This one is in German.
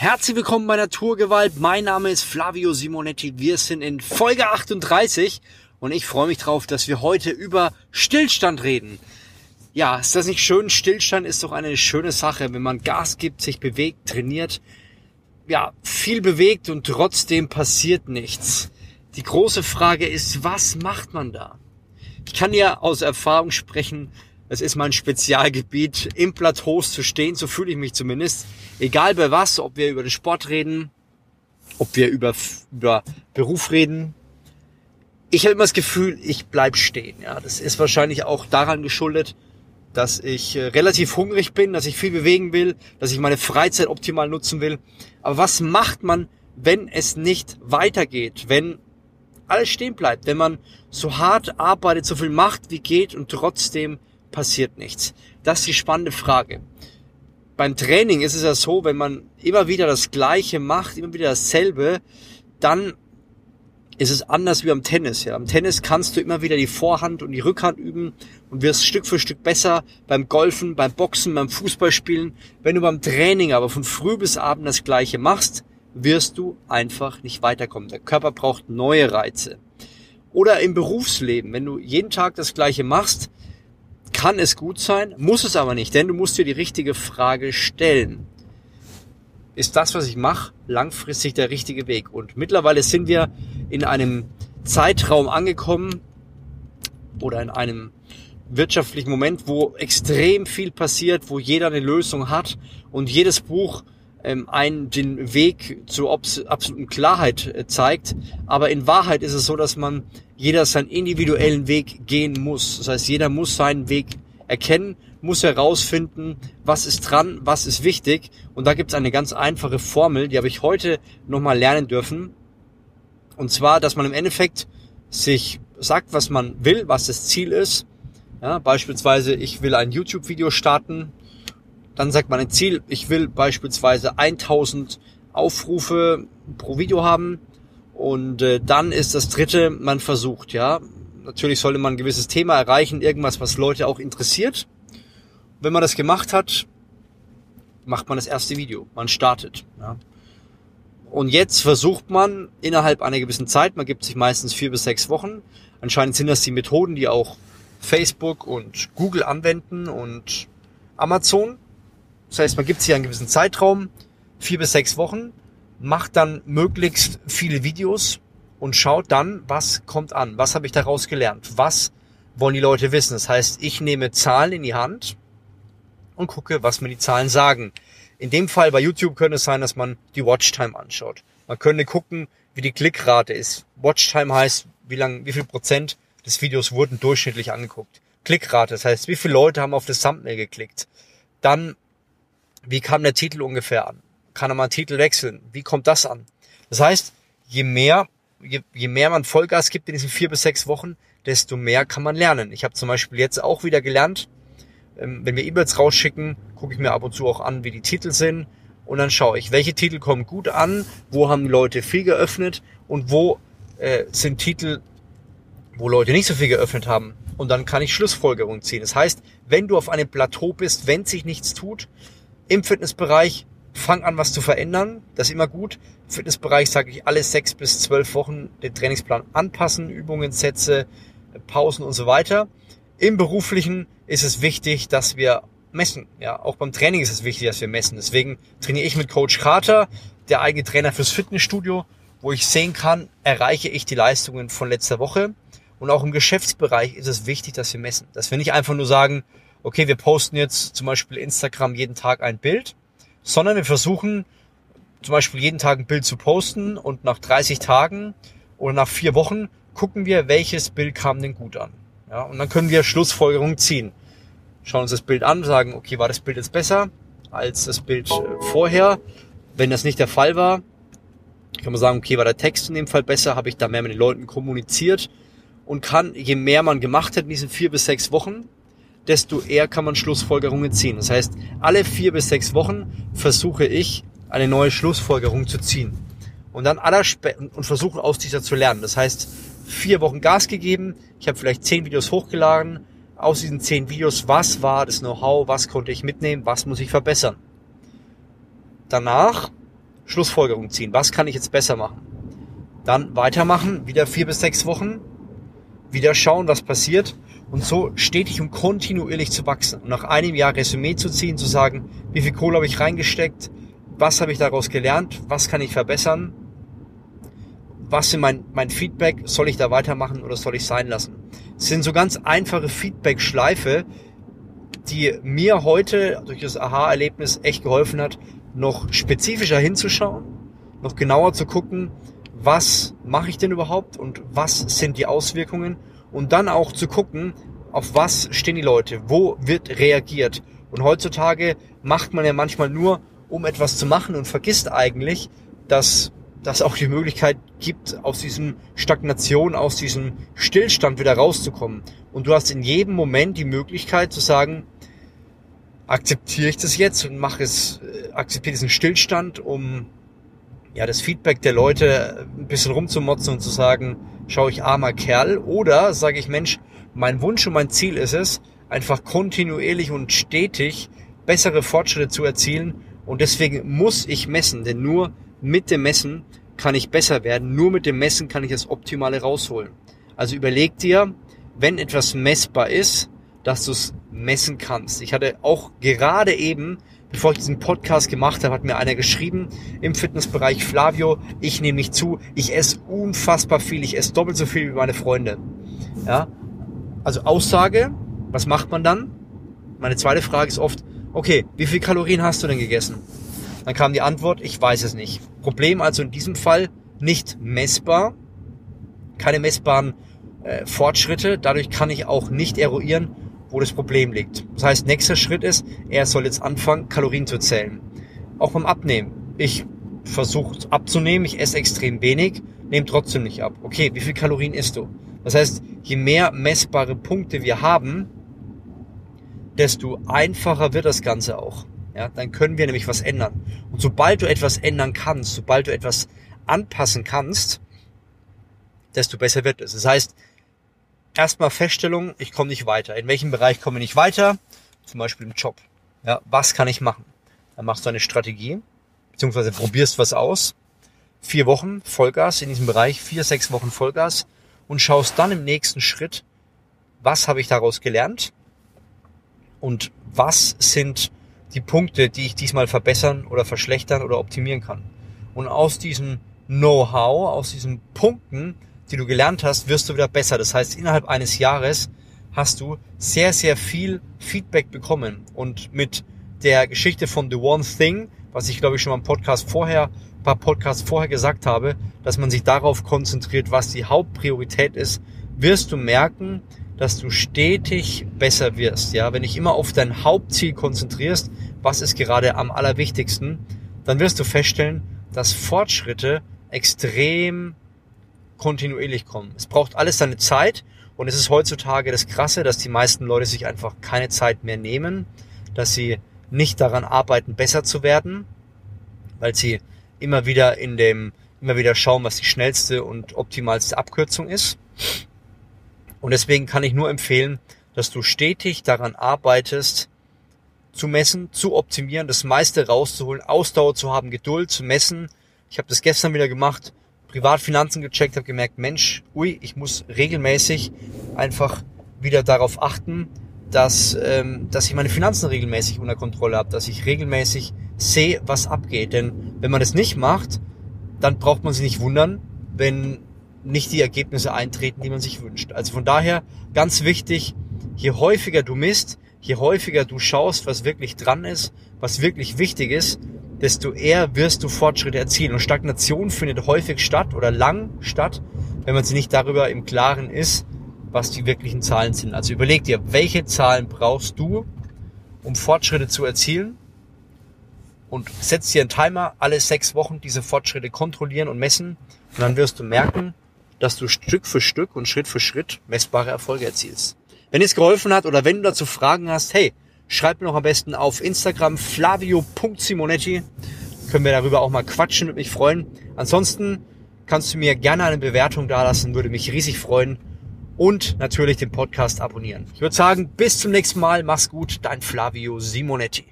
Herzlich willkommen bei Naturgewalt. Mein Name ist Flavio Simonetti. Wir sind in Folge 38 und ich freue mich drauf, dass wir heute über Stillstand reden. Ja, ist das nicht schön? Stillstand ist doch eine schöne Sache, wenn man Gas gibt, sich bewegt, trainiert, ja, viel bewegt und trotzdem passiert nichts. Die große Frage ist, was macht man da? Ich kann ja aus Erfahrung sprechen, es ist mein Spezialgebiet, im Plateaus zu stehen, so fühle ich mich zumindest. Egal bei was, ob wir über den Sport reden, ob wir über, über Beruf reden. Ich habe immer das Gefühl, ich bleib stehen. Ja, das ist wahrscheinlich auch daran geschuldet, dass ich äh, relativ hungrig bin, dass ich viel bewegen will, dass ich meine Freizeit optimal nutzen will. Aber was macht man, wenn es nicht weitergeht, wenn alles stehen bleibt, wenn man so hart arbeitet, so viel macht, wie geht und trotzdem passiert nichts? Das ist die spannende Frage. Beim Training ist es ja so, wenn man immer wieder das Gleiche macht, immer wieder dasselbe, dann ist es anders wie am Tennis. Ja. Am Tennis kannst du immer wieder die Vorhand und die Rückhand üben und wirst Stück für Stück besser beim Golfen, beim Boxen, beim Fußballspielen. Wenn du beim Training aber von früh bis abend das Gleiche machst, wirst du einfach nicht weiterkommen. Der Körper braucht neue Reize. Oder im Berufsleben, wenn du jeden Tag das Gleiche machst, kann es gut sein, muss es aber nicht, denn du musst dir die richtige Frage stellen. Ist das, was ich mache, langfristig der richtige Weg? Und mittlerweile sind wir in einem Zeitraum angekommen oder in einem wirtschaftlichen Moment, wo extrem viel passiert, wo jeder eine Lösung hat und jedes Buch ähm, einen den Weg zur absoluten Klarheit äh, zeigt. Aber in Wahrheit ist es so, dass man jeder seinen individuellen Weg gehen muss. Das heißt, jeder muss seinen Weg erkennen, muss herausfinden, was ist dran, was ist wichtig. Und da gibt es eine ganz einfache Formel, die habe ich heute nochmal lernen dürfen. Und zwar, dass man im Endeffekt sich sagt, was man will, was das Ziel ist. Ja, beispielsweise, ich will ein YouTube-Video starten, dann sagt man ein Ziel, ich will beispielsweise 1000 Aufrufe pro Video haben. Und äh, dann ist das dritte, man versucht, ja. Natürlich sollte man ein gewisses Thema erreichen, irgendwas, was Leute auch interessiert. Wenn man das gemacht hat, macht man das erste Video. Man startet. Ja. Und jetzt versucht man innerhalb einer gewissen Zeit, man gibt sich meistens vier bis sechs Wochen. Anscheinend sind das die Methoden, die auch Facebook und Google anwenden und Amazon. Das heißt, man gibt sich einen gewissen Zeitraum, vier bis sechs Wochen, macht dann möglichst viele Videos und schaut dann, was kommt an, was habe ich daraus gelernt, was wollen die Leute wissen. Das heißt, ich nehme Zahlen in die Hand und gucke, was mir die Zahlen sagen. In dem Fall bei YouTube könnte es sein, dass man die Watchtime anschaut. Man könnte gucken, wie die Klickrate ist. Watchtime heißt, wie lang, wie viel Prozent des Videos wurden durchschnittlich angeguckt. Klickrate, das heißt, wie viele Leute haben auf das Thumbnail geklickt. Dann wie kam der Titel ungefähr an? Kann er mal einen Titel wechseln? Wie kommt das an? Das heißt, je mehr, je, je mehr man Vollgas gibt in diesen vier bis sechs Wochen, desto mehr kann man lernen. Ich habe zum Beispiel jetzt auch wieder gelernt, ähm, wenn wir E-Mails rausschicken, gucke ich mir ab und zu auch an, wie die Titel sind. Und dann schaue ich, welche Titel kommen gut an, wo haben Leute viel geöffnet und wo äh, sind Titel, wo Leute nicht so viel geöffnet haben. Und dann kann ich Schlussfolgerungen ziehen. Das heißt, wenn du auf einem Plateau bist, wenn sich nichts tut, im Fitnessbereich fang an, was zu verändern. Das ist immer gut. Im Fitnessbereich sage ich alle sechs bis zwölf Wochen den Trainingsplan anpassen, Übungen, Sätze, Pausen und so weiter. Im beruflichen ist es wichtig, dass wir messen. Ja, auch beim Training ist es wichtig, dass wir messen. Deswegen trainiere ich mit Coach Carter, der eigene Trainer fürs Fitnessstudio, wo ich sehen kann, erreiche ich die Leistungen von letzter Woche. Und auch im Geschäftsbereich ist es wichtig, dass wir messen. Dass wir nicht einfach nur sagen, okay, wir posten jetzt zum Beispiel Instagram jeden Tag ein Bild, sondern wir versuchen zum Beispiel jeden Tag ein Bild zu posten und nach 30 Tagen oder nach vier Wochen gucken wir, welches Bild kam denn gut an. Ja, und dann können wir Schlussfolgerungen ziehen. Schauen uns das Bild an, sagen, okay, war das Bild jetzt besser als das Bild äh, vorher? Wenn das nicht der Fall war, kann man sagen, okay, war der Text in dem Fall besser, habe ich da mehr mit den Leuten kommuniziert und kann, je mehr man gemacht hat in diesen vier bis sechs Wochen, desto eher kann man Schlussfolgerungen ziehen. Das heißt, alle vier bis sechs Wochen versuche ich, eine neue Schlussfolgerung zu ziehen. Und dann aller und versuche aus dieser zu lernen. Das heißt, vier Wochen Gas gegeben, ich habe vielleicht zehn Videos hochgeladen. Aus diesen zehn Videos, was war das Know-how, was konnte ich mitnehmen, was muss ich verbessern. Danach Schlussfolgerung ziehen. Was kann ich jetzt besser machen? Dann weitermachen, wieder vier bis sechs Wochen, wieder schauen, was passiert und so stetig und kontinuierlich zu wachsen. Und nach einem Jahr Resümee zu ziehen, zu sagen, wie viel Kohle habe ich reingesteckt, was habe ich daraus gelernt, was kann ich verbessern, was sind mein, mein Feedback, soll ich da weitermachen oder soll ich sein lassen. Es sind so ganz einfache Feedback-Schleife, die mir heute durch das Aha-Erlebnis echt geholfen hat, noch spezifischer hinzuschauen, noch genauer zu gucken, was mache ich denn überhaupt und was sind die Auswirkungen und dann auch zu gucken, auf was stehen die Leute, wo wird reagiert. Und heutzutage macht man ja manchmal nur, um etwas zu machen und vergisst eigentlich, dass das auch die Möglichkeit gibt, aus diesem Stagnation, aus diesem Stillstand wieder rauszukommen. Und du hast in jedem Moment die Möglichkeit zu sagen, akzeptiere ich das jetzt und mache es, äh, akzeptiere diesen Stillstand, um ja das Feedback der Leute ein bisschen rumzumotzen und zu sagen, schau ich armer Kerl, oder sage ich, Mensch, mein Wunsch und mein Ziel ist es, einfach kontinuierlich und stetig bessere Fortschritte zu erzielen und deswegen muss ich messen, denn nur mit dem Messen kann ich besser werden, nur mit dem Messen kann ich das Optimale rausholen. Also überleg dir, wenn etwas messbar ist, dass du es messen kannst. Ich hatte auch gerade eben, bevor ich diesen Podcast gemacht habe, hat mir einer geschrieben im Fitnessbereich, Flavio, ich nehme mich zu, ich esse unfassbar viel, ich esse doppelt so viel wie meine Freunde. Ja, also Aussage, was macht man dann? Meine zweite Frage ist oft, okay, wie viel Kalorien hast du denn gegessen? Dann kam die Antwort, ich weiß es nicht. Problem also in diesem Fall nicht messbar, keine messbaren äh, Fortschritte. Dadurch kann ich auch nicht eruieren, wo das Problem liegt. Das heißt, nächster Schritt ist, er soll jetzt anfangen, Kalorien zu zählen. Auch beim Abnehmen. Ich versuche abzunehmen, ich esse extrem wenig, nehme trotzdem nicht ab. Okay, wie viel Kalorien isst du? Das heißt, je mehr messbare Punkte wir haben, desto einfacher wird das Ganze auch. Ja, dann können wir nämlich was ändern. Und sobald du etwas ändern kannst, sobald du etwas anpassen kannst, desto besser wird es. Das heißt, erstmal Feststellung, ich komme nicht weiter. In welchem Bereich komme ich nicht weiter? Zum Beispiel im Job. Ja, was kann ich machen? Dann machst du eine Strategie, beziehungsweise probierst was aus. Vier Wochen Vollgas in diesem Bereich, vier, sechs Wochen Vollgas und schaust dann im nächsten Schritt, was habe ich daraus gelernt und was sind die Punkte, die ich diesmal verbessern oder verschlechtern oder optimieren kann. Und aus diesem Know-how, aus diesen Punkten die du gelernt hast, wirst du wieder besser. Das heißt, innerhalb eines Jahres hast du sehr, sehr viel Feedback bekommen. Und mit der Geschichte von The One Thing, was ich glaube ich schon mal im Podcast vorher, paar Podcasts vorher gesagt habe, dass man sich darauf konzentriert, was die Hauptpriorität ist, wirst du merken, dass du stetig besser wirst. Ja, wenn dich immer auf dein Hauptziel konzentrierst, was ist gerade am allerwichtigsten, dann wirst du feststellen, dass Fortschritte extrem kontinuierlich kommen. Es braucht alles seine Zeit und es ist heutzutage das Krasse, dass die meisten Leute sich einfach keine Zeit mehr nehmen, dass sie nicht daran arbeiten, besser zu werden, weil sie immer wieder in dem, immer wieder schauen, was die schnellste und optimalste Abkürzung ist. Und deswegen kann ich nur empfehlen, dass du stetig daran arbeitest, zu messen, zu optimieren, das meiste rauszuholen, Ausdauer zu haben, Geduld zu messen. Ich habe das gestern wieder gemacht. Privatfinanzen gecheckt, habe gemerkt, Mensch, ui, ich muss regelmäßig einfach wieder darauf achten, dass, ähm, dass ich meine Finanzen regelmäßig unter Kontrolle habe, dass ich regelmäßig sehe, was abgeht. Denn wenn man das nicht macht, dann braucht man sich nicht wundern, wenn nicht die Ergebnisse eintreten, die man sich wünscht. Also von daher ganz wichtig, je häufiger du misst, je häufiger du schaust, was wirklich dran ist, was wirklich wichtig ist, desto eher wirst du Fortschritte erzielen. Und Stagnation findet häufig statt oder lang statt, wenn man sich nicht darüber im Klaren ist, was die wirklichen Zahlen sind. Also überleg dir, welche Zahlen brauchst du, um Fortschritte zu erzielen und setz dir einen Timer, alle sechs Wochen diese Fortschritte kontrollieren und messen und dann wirst du merken, dass du Stück für Stück und Schritt für Schritt messbare Erfolge erzielst. Wenn es geholfen hat oder wenn du dazu Fragen hast, hey, Schreibt mir doch am besten auf Instagram flavio.simonetti. Können wir darüber auch mal quatschen, würde mich freuen. Ansonsten kannst du mir gerne eine Bewertung dalassen, würde mich riesig freuen. Und natürlich den Podcast abonnieren. Ich würde sagen, bis zum nächsten Mal. Mach's gut, dein Flavio Simonetti.